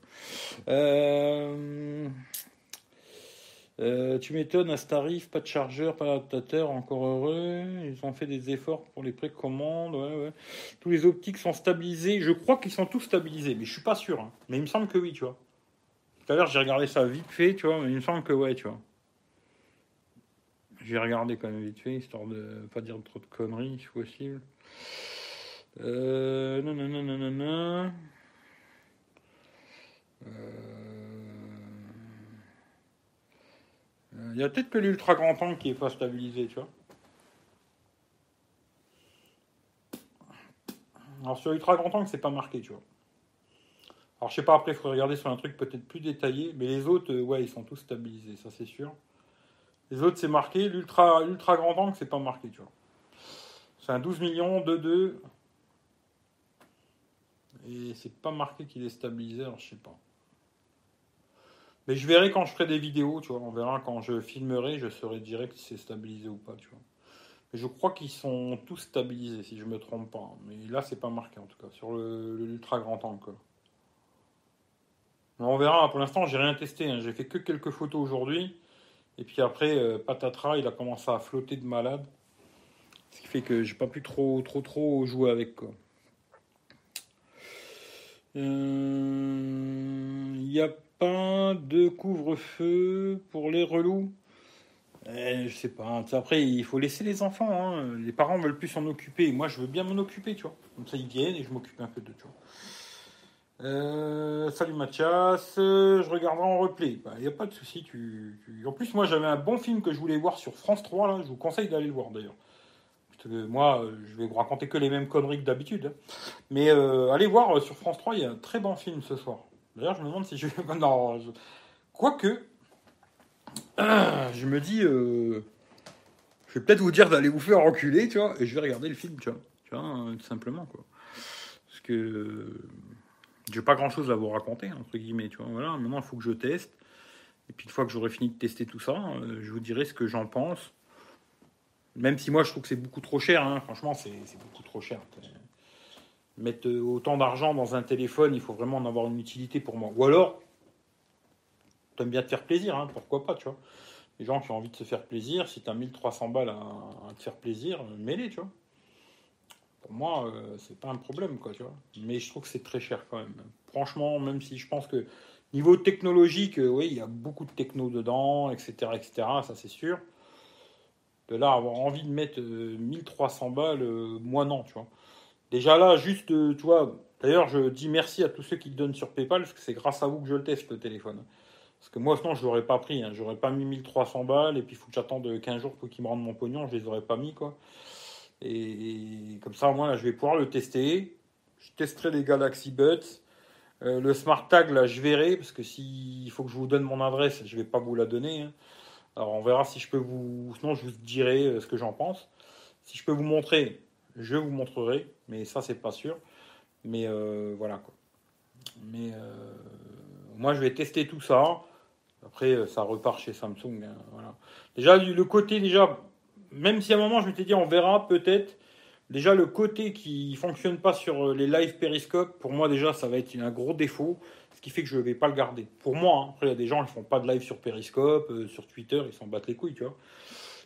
Euh... Euh, tu m'étonnes, à ce tarif, pas de chargeur, pas d'adaptateur, encore heureux. Ils ont fait des efforts pour les précommandes. Tous les optiques sont stabilisés. Je crois qu'ils sont tous stabilisés, mais je suis pas sûr. Hein. Mais il me semble que oui, tu vois. Tout à l'heure, j'ai regardé ça vite fait, tu vois, mais il me semble que ouais, tu vois. J'ai regardé quand même vite fait, histoire de pas dire trop de conneries, si possible. Euh, non, non, non, non, non, non. Euh, Il y a peut-être que l'ultra grand angle qui est pas stabilisé, tu vois. Alors sur l'ultra grand angle, c'est pas marqué, tu vois. Alors je sais pas, après, il faudrait regarder sur un truc peut-être plus détaillé, mais les autres, euh, ouais, ils sont tous stabilisés, ça c'est sûr. Les autres, c'est marqué. L'ultra ultra grand angle, c'est pas marqué, tu vois. C'est un 12 millions, 2-2. Et c'est pas marqué qu'il est stabilisé, alors je sais pas. Mais je verrai quand je ferai des vidéos, tu vois. On verra quand je filmerai, je saurai direct si c'est stabilisé ou pas, tu vois. Mais je crois qu'ils sont tous stabilisés, si je me trompe pas. Mais là, c'est pas marqué en tout cas, sur l'ultra grand angle. On verra, pour l'instant, j'ai rien testé. Hein. J'ai fait que quelques photos aujourd'hui. Et puis après, euh, Patatra, il a commencé à flotter de malade. Ce qui fait que j'ai pas pu trop, trop, trop jouer avec. Quoi. Euh, pas de couvre-feu pour les relous. Eh, je sais pas. Après, il faut laisser les enfants. Hein. Les parents veulent plus s'en occuper. Moi, je veux bien m'en occuper, tu vois. Comme ça, ils viennent et je m'occupe un peu de, tu. Euh, salut Mathias, je regarderai en replay. Il bah, n'y a pas de souci. En plus, moi, j'avais un bon film que je voulais voir sur France 3. Là. Je vous conseille d'aller le voir d'ailleurs. moi, je vais vous raconter que les mêmes conneries que d'habitude. Hein. Mais euh, allez voir euh, sur France 3, il y a un très bon film ce soir. D'ailleurs, je me demande si je. non, quoique, je me dis, je vais peut-être vous dire d'aller vous faire enculer, tu vois, et je vais regarder le film, tu vois, tu vois, tout simplement, quoi. Parce que j'ai pas grand chose à vous raconter, entre guillemets, tu vois. Voilà, maintenant il faut que je teste. Et puis une fois que j'aurai fini de tester tout ça, euh, je vous dirai ce que j'en pense. Même si moi je trouve que c'est beaucoup trop cher, hein. franchement c'est beaucoup trop cher. Mettre autant d'argent dans un téléphone, il faut vraiment en avoir une utilité pour moi. Ou alors, t'aimes bien te faire plaisir, hein, pourquoi pas, tu vois. Les gens qui ont envie de se faire plaisir, si t'as 1300 balles à, te faire plaisir, mets-les, tu vois pour moi, euh, c'est pas un problème, quoi, tu vois. Mais je trouve que c'est très cher quand même. Franchement, même si je pense que niveau technologique, euh, oui, il y a beaucoup de techno dedans, etc., etc., ça c'est sûr. De là, avoir envie de mettre 1300 euh, balles, moi non, tu vois. Déjà là, juste, tu vois, d'ailleurs, je dis merci à tous ceux qui donnent sur PayPal, parce que c'est grâce à vous que je le teste, le téléphone. Parce que moi, sinon, je l'aurais pas pris. Hein. J'aurais pas mis 1300 balles, et puis il faut que j'attende 15 jours pour qu'ils me rendent mon pognon, je les aurais pas mis, quoi. Et, comme ça, moins, là, je vais pouvoir le tester. Je testerai les Galaxy Buds. Euh, le Smart Tag, là, je verrai, parce que s'il faut que je vous donne mon adresse, je ne vais pas vous la donner. Hein. Alors, on verra si je peux vous. Sinon, je vous dirai euh, ce que j'en pense. Si je peux vous montrer, je vous montrerai, mais ça, c'est pas sûr. Mais euh, voilà, quoi. Mais moi, je vais tester tout ça. Après, ça repart chez Samsung. Hein. Déjà, le côté, déjà, même si à un moment je m'étais dit on verra peut-être. Déjà le côté qui fonctionne pas sur euh, les live périscope, pour moi déjà ça va être un gros défaut, ce qui fait que je vais pas le garder. Pour moi, hein. après il y a des gens qui font pas de live sur périscope, euh, sur Twitter, ils s'en battent les couilles, tu vois.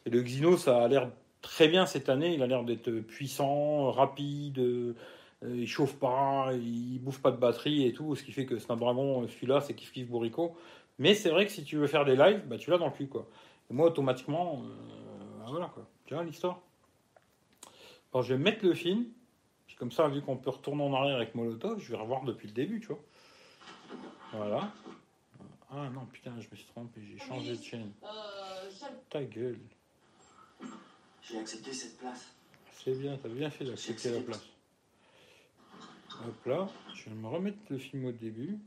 Et le Xino ça a l'air très bien cette année, il a l'air d'être puissant, rapide, euh, il chauffe pas, il bouffe pas de batterie et tout, ce qui fait que Snapdragon, celui-là, c'est kiff kiff bourrico. Mais c'est vrai que si tu veux faire des lives, bah, tu l'as dans le cul, quoi. Et moi, automatiquement, voilà quoi. Tu vois l'histoire? Alors je vais mettre le film. Puis comme ça, vu qu'on peut retourner en arrière avec Molotov, je vais revoir depuis le début, tu vois. Voilà. Ah non, putain, je me suis trompé, j'ai changé de chaîne. Ta gueule. J'ai accepté cette place. C'est bien, t'as bien fait d'accepter la place. Hop là, je vais me remettre le film au début.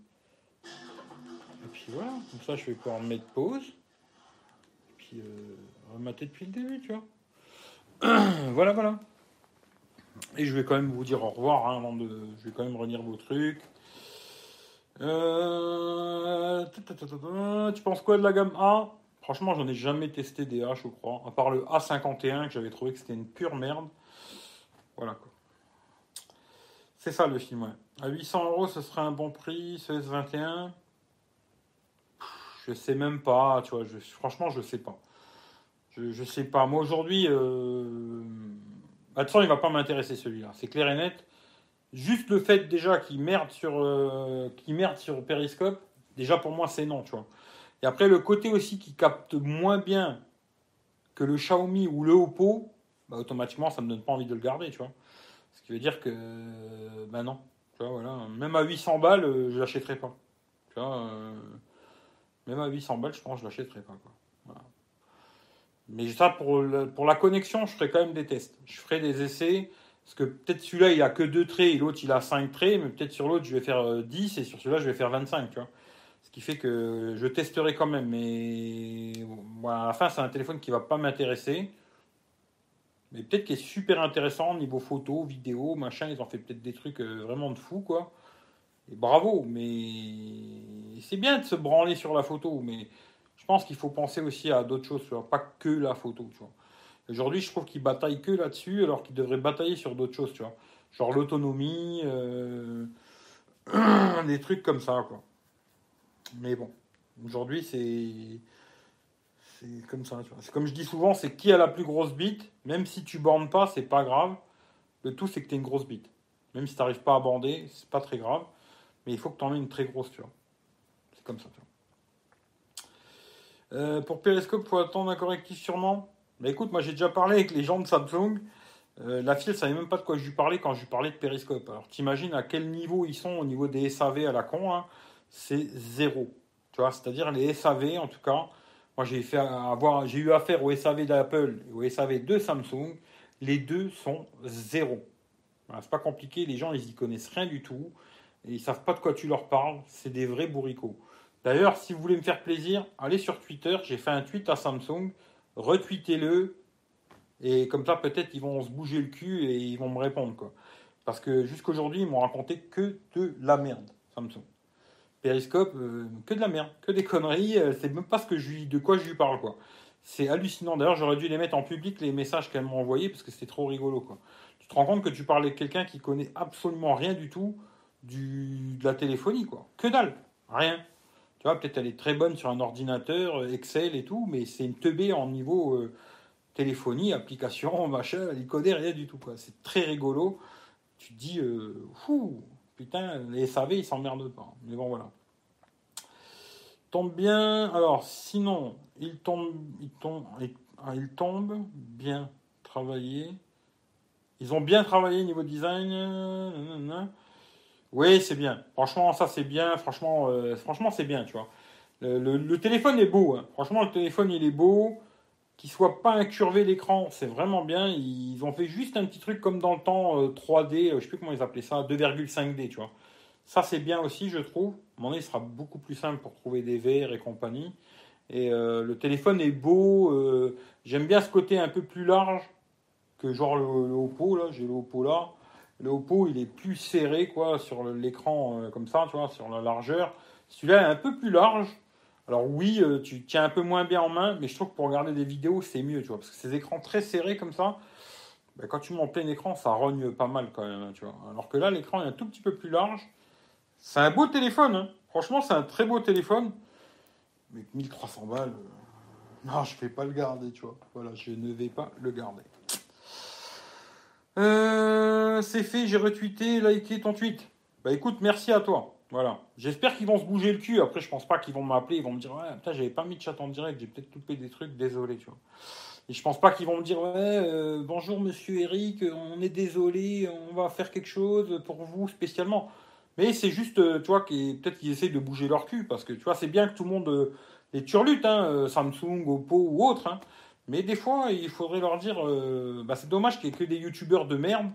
Et puis voilà, comme ça je vais pouvoir mettre pause. Et puis euh, remater depuis le début, tu vois. voilà, voilà. Et je vais quand même vous dire au revoir hein, avant de. Je vais quand même relire vos trucs. Euh, tu penses quoi de la gamme A Franchement, j'en ai jamais testé des A, je crois. À part le A51 que j'avais trouvé que c'était une pure merde. Voilà quoi. C'est ça le film, ouais. À 800 euros, ce serait un bon prix, ce S21. Je sais même pas, tu vois. Je, franchement, je sais pas. Je, sais pas. Moi aujourd'hui, euh... va pas m'intéresser celui-là. C'est clair et net. Juste le fait déjà qu'il merde sur, euh... sur Periscope, déjà pour moi c'est non, tu vois. Et après le côté aussi qui capte moins bien que le Xiaomi ou le Oppo, bah, automatiquement ça me donne pas envie de le garder, tu vois. Ce qui veut dire que, bah non, tu vois, voilà. Même à 800 balles, euh, je l'achèterai pas. Tu vois, euh, même à 800 balles, je pense que je l'achèterai pas. Mais ça, pour, pour la connexion, je ferai quand même des tests. Je ferai des essais. Parce que peut-être celui-là, il a que deux traits et l'autre, il a cinq traits. Mais peut-être sur l'autre, je vais faire 10 euh, et sur celui-là, je vais faire 25. Tu vois qui fait que je testerai quand même. Mais à la fin, c'est un téléphone qui va pas m'intéresser. Mais peut-être qu'il est super intéressant au niveau photo, vidéo, machin. Ils ont fait peut-être des trucs euh, vraiment de fou, quoi. Et bravo, mais c'est bien de se branler sur la photo, mais je pense qu'il faut penser aussi à d'autres choses, pas que la photo. Tu vois. Aujourd'hui, je trouve qu'ils bataillent que là-dessus, alors qu'ils devraient batailler sur d'autres choses, tu vois. Genre l'autonomie, euh, des trucs comme ça, quoi. Mais bon, aujourd'hui, c'est. C'est comme ça. C'est comme je dis souvent, c'est qui a la plus grosse bite, même si tu bornes pas, c'est pas grave. Le tout, c'est que tu une grosse bite. Même si tu n'arrives pas à bander, c'est pas très grave. Mais il faut que tu en aies une très grosse, tu vois. C'est comme ça, tu vois. Euh, pour Periscope, faut attendre un correctif sûrement. Mais écoute, moi j'ai déjà parlé avec les gens de Samsung. Euh, la fille, elle savait même pas de quoi je lui parlais quand je lui parlais de Periscope. Alors t'imagines à quel niveau ils sont au niveau des SAV à la con hein. C'est zéro. Tu vois, c'est-à-dire les SAV en tout cas. Moi j'ai eu affaire au SAV d'Apple et au SAV de Samsung. Les deux sont zéro. C'est pas compliqué. Les gens ils y connaissent rien du tout et ils savent pas de quoi tu leur parles. C'est des vrais bourricots. D'ailleurs, si vous voulez me faire plaisir, allez sur Twitter. J'ai fait un tweet à Samsung. Retweetez-le. Et comme ça, peut-être, ils vont se bouger le cul et ils vont me répondre. Quoi. Parce que jusqu'aujourd'hui, ils m'ont raconté que de la merde, Samsung. Periscope, euh, que de la merde, que des conneries. euh, c'est même pas ce que je lui, de quoi je lui parle. quoi. C'est hallucinant. D'ailleurs, j'aurais dû les mettre en public, les messages qu'elle m'a envoyés, parce que c'était trop rigolo. Quoi. Tu te rends compte que tu parles avec quelqu'un qui connaît absolument rien du tout du, de la téléphonie. quoi. Que dalle. Rien. Tu vois, peut-être elle est très bonne sur un ordinateur, euh, Excel et tout, mais c'est une teubée en niveau téléphonie, application, machin, elle y connaît rien du tout. quoi. C'est très rigolo. Tu te dis, fou, putain, les SAV, ils s'emmerdent pas. Mais bon, voilà. Tombe bien. Alors, sinon, il tombe, il tombe, il, ah, tombe bien travaillé. Ils ont bien travaillé niveau design. Oui, c'est bien. Franchement, ça c'est bien. Franchement, euh, franchement, c'est bien, tu vois. Le téléphone est beau. hein. Franchement, le téléphone il est beau. Qu'il soit pas incurvé l'écran, c'est vraiment bien. Ils ont fait juste un petit truc comme dans le temps euh, 3D. euh, je sais plus comment ils appelaient ça, 2,5D, tu vois. Ça c'est bien aussi, je trouve. Donné, il sera beaucoup plus simple pour trouver des verres et compagnie. Et euh, le téléphone est beau. euh, J'aime bien ce côté un peu plus large que genre le, Oppo là. J'ai le Oppo là. Le Oppo, il est plus serré quoi sur l'écran euh, comme ça, tu vois, sur la largeur. Celui-là est un peu plus large. Alors oui, euh, tu tiens un peu moins bien en main, mais je trouve que pour regarder des vidéos, c'est mieux, tu vois, parce que ces écrans très serrés comme ça, ben, quand tu mets en plein écran, ça rogne pas mal quand même, hein, tu vois. Alors que là, l'écran est un tout petit peu plus large. C'est un beau téléphone, hein. franchement, c'est un très beau téléphone. Mais 1300 balles, euh, non, je vais pas le garder, tu vois. Voilà, je ne vais pas le garder. Euh, c'est fait, j'ai retweeté, liké ton tweet. Bah écoute, merci à toi. Voilà. J'espère qu'ils vont se bouger le cul. Après, je pense pas qu'ils vont m'appeler. Ils vont me dire, ouais, putain, j'avais pas mis de chat en direct. J'ai peut-être loupé des trucs. Désolé, tu vois. Et je pense pas qu'ils vont me dire, ouais, euh, bonjour monsieur Eric, on est désolé, on va faire quelque chose pour vous spécialement. Mais c'est juste, euh, tu vois, qu'ils- peut-être qu'ils essayent de bouger leur cul. Parce que, tu vois, c'est bien que tout le monde, euh, les turlute, hein, Samsung, Oppo ou autre. hein. Mais des fois, il faudrait leur dire, bah, c'est dommage qu'il y ait que des youtubeurs de merde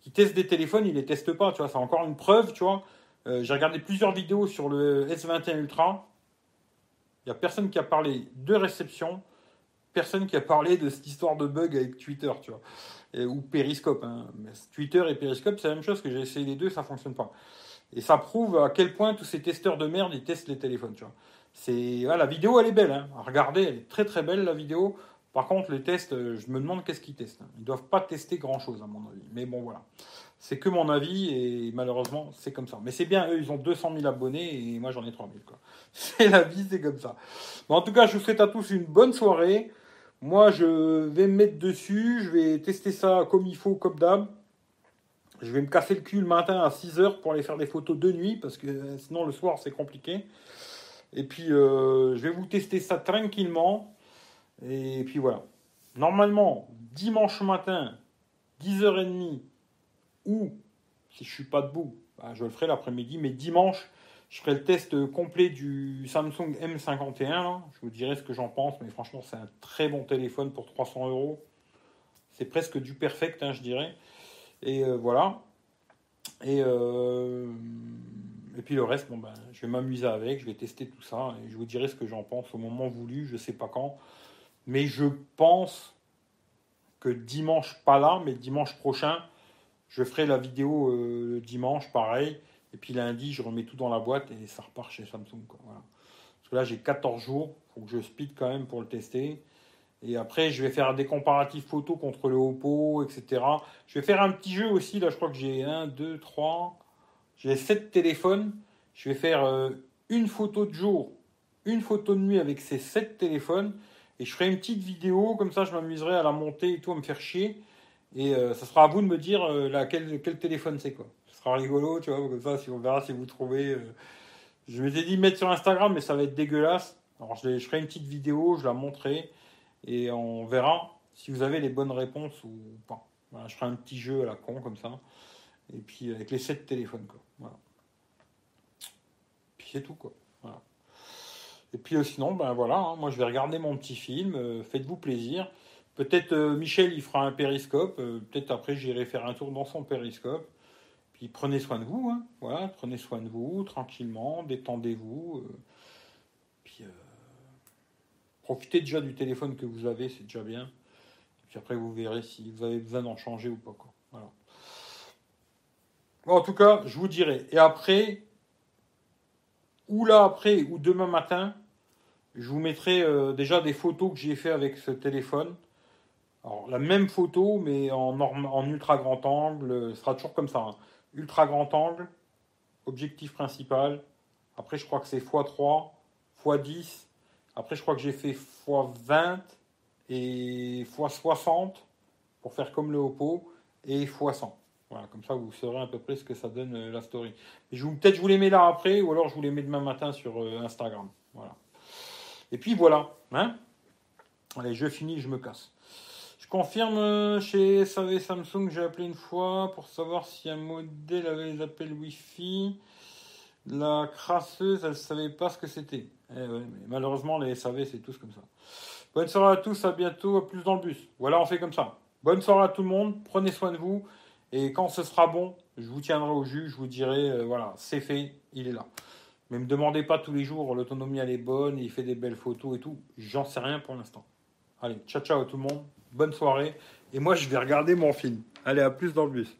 qui testent des téléphones, ils les testent pas, tu vois. C'est encore une preuve, tu vois. Euh, J'ai regardé plusieurs vidéos sur le S21 Ultra. Il n'y a personne qui a parlé de réception, personne qui a parlé de cette histoire de bug avec Twitter, tu vois. Ou Periscope. hein. Twitter et Periscope, c'est la même chose que j'ai essayé les deux, ça fonctionne pas. Et ça prouve à quel point tous ces testeurs de merde, ils testent les téléphones, tu vois. C'est, voilà, la vidéo, elle est belle. Hein. À regarder, elle est très très belle, la vidéo. Par contre, les tests, euh, je me demande qu'est-ce qu'ils testent. hein. Ils doivent pas tester grand-chose, à mon avis. Mais bon, voilà. C'est que mon avis, et malheureusement, c'est comme ça. Mais c'est bien, eux, ils ont 200 000 abonnés, et moi, j'en ai 3 000, quoi. C'est la vie, c'est comme ça. En tout cas, je vous souhaite à tous une bonne soirée. Moi, je vais me mettre dessus. Je vais tester ça comme il faut, comme d'hab. Je vais me casser le cul le matin à 6 heures pour aller faire des photos de nuit, parce que euh, sinon, le soir, c'est compliqué. Et puis, euh, je vais vous tester ça tranquillement. Et puis voilà. Normalement, dimanche matin, 10h30, ou si je suis pas debout, bah, je le ferai l'après-midi, mais dimanche, je ferai le test complet du Samsung M51. là. Je vous dirai ce que j'en pense, mais franchement, c'est un très bon téléphone pour 300 euros. C'est presque du perfect, hein, je dirais. Et euh, voilà. Et, euh, et puis le reste, bon, ben, je vais m'amuser avec, je vais tester tout ça et je vous dirai ce que j'en pense au moment voulu, je sais pas quand. Mais je pense que dimanche, pas là, mais dimanche prochain, je ferai la vidéo euh, dimanche, pareil. Et puis lundi, je remets tout dans la boîte et ça repart chez Samsung. Voilà. Parce que là, j'ai 14 jours, faut que je speed quand même pour le tester. Et après, je vais faire des comparatifs photos contre le Oppo, etc. Je vais faire un petit jeu aussi. Là, je crois que j'ai 1, 2, 3. J'ai 7 téléphones. Je vais faire euh, une photo de jour, une photo de nuit avec ces 7 téléphones. Et je ferai une petite vidéo. Comme ça, je m'amuserai à la monter et tout, à me faire chier. Et euh, ça sera à vous de me dire euh, quel, quel téléphone c'est quoi. Ce sera rigolo, tu vois, comme ça, si on verra si vous trouvez. euh, Je m'étais dit mettre sur Instagram, mais ça va être dégueulasse. Alors je, ferai une petite vidéo, je la montrerai et on verra si vous avez les bonnes réponses ou pas. Je ferai un petit jeu à la con comme ça. Et puis avec les 7 téléphones quoi. Voilà. Puis c'est tout quoi. Et puis euh, sinon, ben voilà, hein, moi je vais regarder mon petit film, euh, faites-vous plaisir. Peut-être euh, Michel il fera un périscope, euh, peut-être après j'irai faire un tour dans son périscope. Puis prenez soin de vous, hein. voilà, prenez soin de vous tranquillement, détendez-vous. euh, puis profitez déjà du téléphone que vous avez, c'est déjà bien. Puis après vous verrez si vous avez besoin d'en changer ou pas. En tout cas, je vous dirai. Et après, ou là après, ou demain matin, je vous mettrai déjà des photos que j'ai fait avec ce téléphone. Alors, la même photo, mais en, en ultra grand angle, euh, ce sera toujours comme ça. hein. Ultra grand angle, objectif principal. Après, je crois que c'est x3, x10. Après, je crois que j'ai fait x20 et x60 pour faire comme le Oppo et x100. Voilà, comme ça, vous saurez à peu près ce que ça donne euh, la story. Peut-être je vous les mets là après, ou alors je vous les mets demain matin sur euh, Instagram. Voilà. Et puis voilà. Hein Allez, je finis, je me casse. Je confirme euh, chez SAV Samsung, j'ai appelé une fois pour savoir si un modèle avait les appels Wi-Fi. La crasseuse, elle savait pas ce que c'était. Eh malheureusement, les SAV, c'est tous comme ça. Bonne soirée à tous, à bientôt, à plus dans le bus. Voilà, on fait comme ça. Bonne soirée à tout le monde, prenez soin de vous. Et quand ce sera bon, je vous tiendrai au jus, je vous dirai, euh, voilà, c'est fait, il est là. Mais me demandez pas tous les jours, l'autonomie elle est bonne, il fait des belles photos et tout. J'en sais rien pour l'instant. Allez, ciao ciao à tout le monde, bonne soirée. Et moi je vais regarder mon film. Allez, à plus dans le bus.